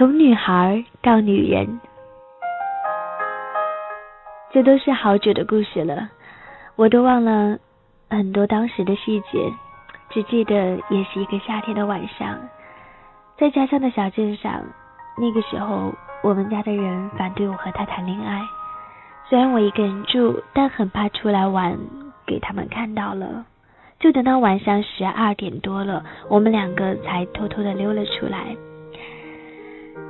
从女孩到女人，这都是好久的故事了，我都忘了很多当时的细节，只记得也是一个夏天的晚上，在家乡的小镇上。那个时候，我们家的人反对我和他谈恋爱。虽然我一个人住，但很怕出来玩给他们看到了。就等到晚上十二点多了，我们两个才偷偷的溜了出来。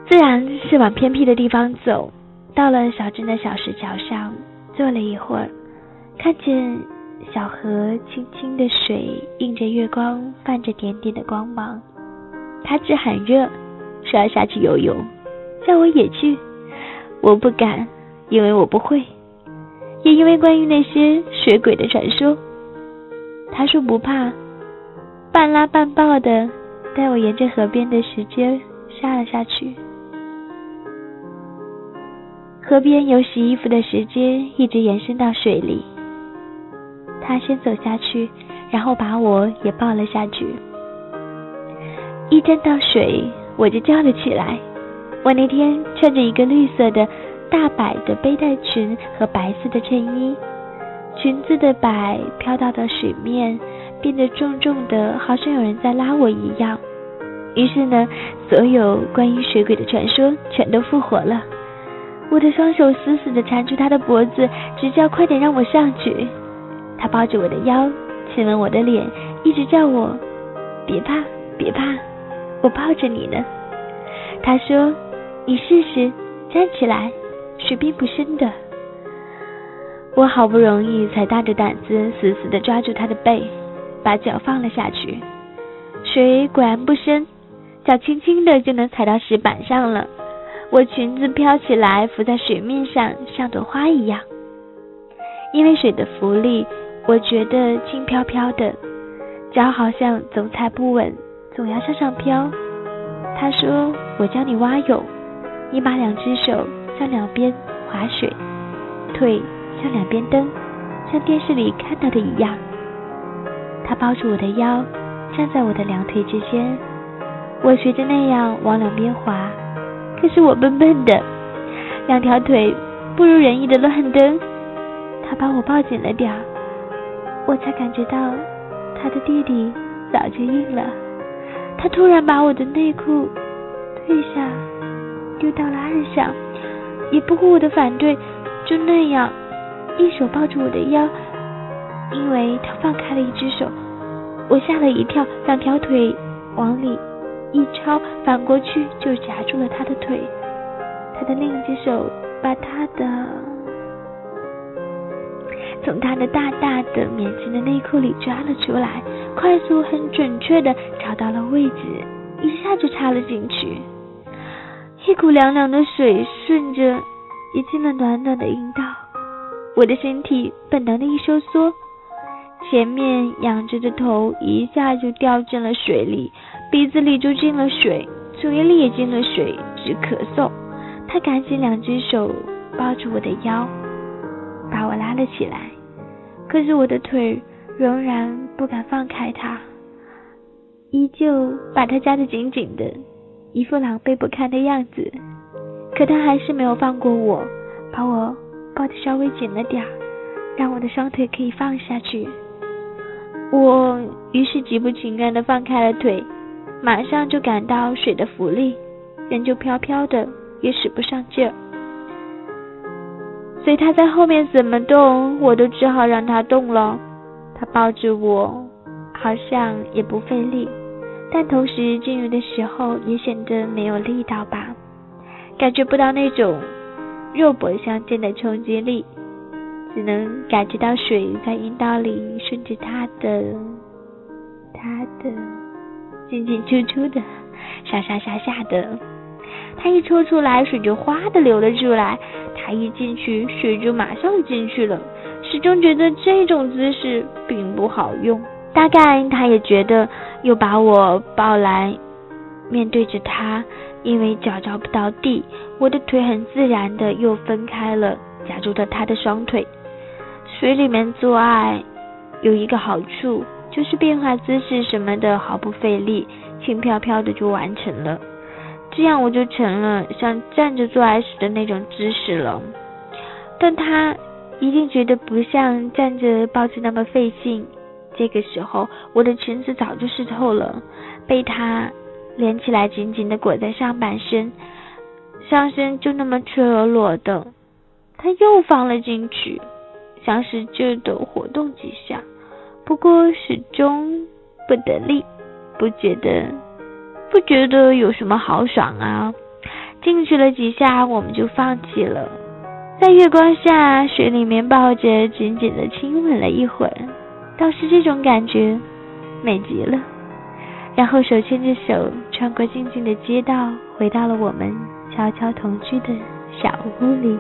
自然是往偏僻的地方走。到了小镇的小石桥上，坐了一会儿，看见小河清清的水映着月光，泛着点点的光芒。他只喊热。说要下去游泳，叫我也去，我不敢，因为我不会，也因为关于那些水鬼的传说。他说不怕，半拉半抱的带我沿着河边的石阶下了下去。河边有洗衣服的石阶，一直延伸到水里。他先走下去，然后把我也抱了下去。一沾到水。我就叫了起来。我那天穿着一个绿色的大摆的背带裙和白色的衬衣，裙子的摆飘到了水面，变得重重的，好像有人在拉我一样。于是呢，所有关于水鬼的传说全都复活了。我的双手死死地缠住他的脖子，直叫快点让我上去。他抱着我的腰，亲吻我的脸，一直叫我别怕，别怕。我抱着你呢，他说：“你试试站起来，水并不深的。”我好不容易才大着胆子死死地抓住他的背，把脚放了下去。水果然不深，脚轻轻的就能踩到石板上了。我裙子飘起来，浮在水面上，像朵花一样。因为水的浮力，我觉得轻飘飘的，脚好像总踩不稳。总要向上飘。他说：“我教你蛙泳，你把两只手向两边划水，腿向两边蹬，像电视里看到的一样。”他抱住我的腰，站在我的两腿之间。我学着那样往两边滑，可是我笨笨的，两条腿不如人意的乱蹬。他把我抱紧了点儿，我才感觉到他的弟弟早就硬了。他突然把我的内裤褪下，丢到了岸上，也不顾我的反对，就那样一手抱住我的腰。因为他放开了一只手，我吓了一跳，两条腿往里一抄，反过去就夹住了他的腿。他的另一只手把他的从他的大大的棉质的内裤里抓了出来。快速、很准确的找到了位置，一下就插了进去。一股凉凉的水顺着也进了暖暖的阴道，我的身体本能的一收缩，前面仰着的头一下就掉进了水里，鼻子里就进了水，嘴里也进了水，直咳嗽。他赶紧两只手抱住我的腰，把我拉了起来，可是我的腿。仍然不敢放开他，依旧把他夹得紧紧的，一副狼狈不堪的样子。可他还是没有放过我，把我抱得稍微紧了点儿，让我的双腿可以放下去。我于是极不情愿地放开了腿，马上就感到水的浮力，人就飘飘的，也使不上劲儿。所以他在后面怎么动，我都只好让他动了。他抱着我，好像也不费力，但同时进入的时候也显得没有力道吧，感觉不到那种肉搏相间的冲击力，只能感觉到水在阴道里顺着他的、他的进进出出的，上上下下的。他一抽出来，水就哗的流了出来；他一进去，水就马上进去了。始终觉得这种姿势并不好用，大概他也觉得又把我抱来面对着他，因为脚着不到地，我的腿很自然的又分开了，夹住了他的双腿。水里面做爱有一个好处，就是变化姿势什么的毫不费力，轻飘飘的就完成了。这样我就成了像站着做爱时的那种姿势了。但他一定觉得不像站着抱着那么费劲。这个时候，我的裙子早就湿透了，被他连起来紧紧的裹在上半身，上身就那么赤裸裸的。他又放了进去，想使劲的活动几下，不过始终不得力，不觉得不觉得有什么好爽啊。进去了几下，我们就放弃了，在月光下水里面抱着紧紧的亲吻了一会儿，倒是这种感觉美极了。然后手牵着手穿过静静的街道，回到了我们悄悄同居的小屋里。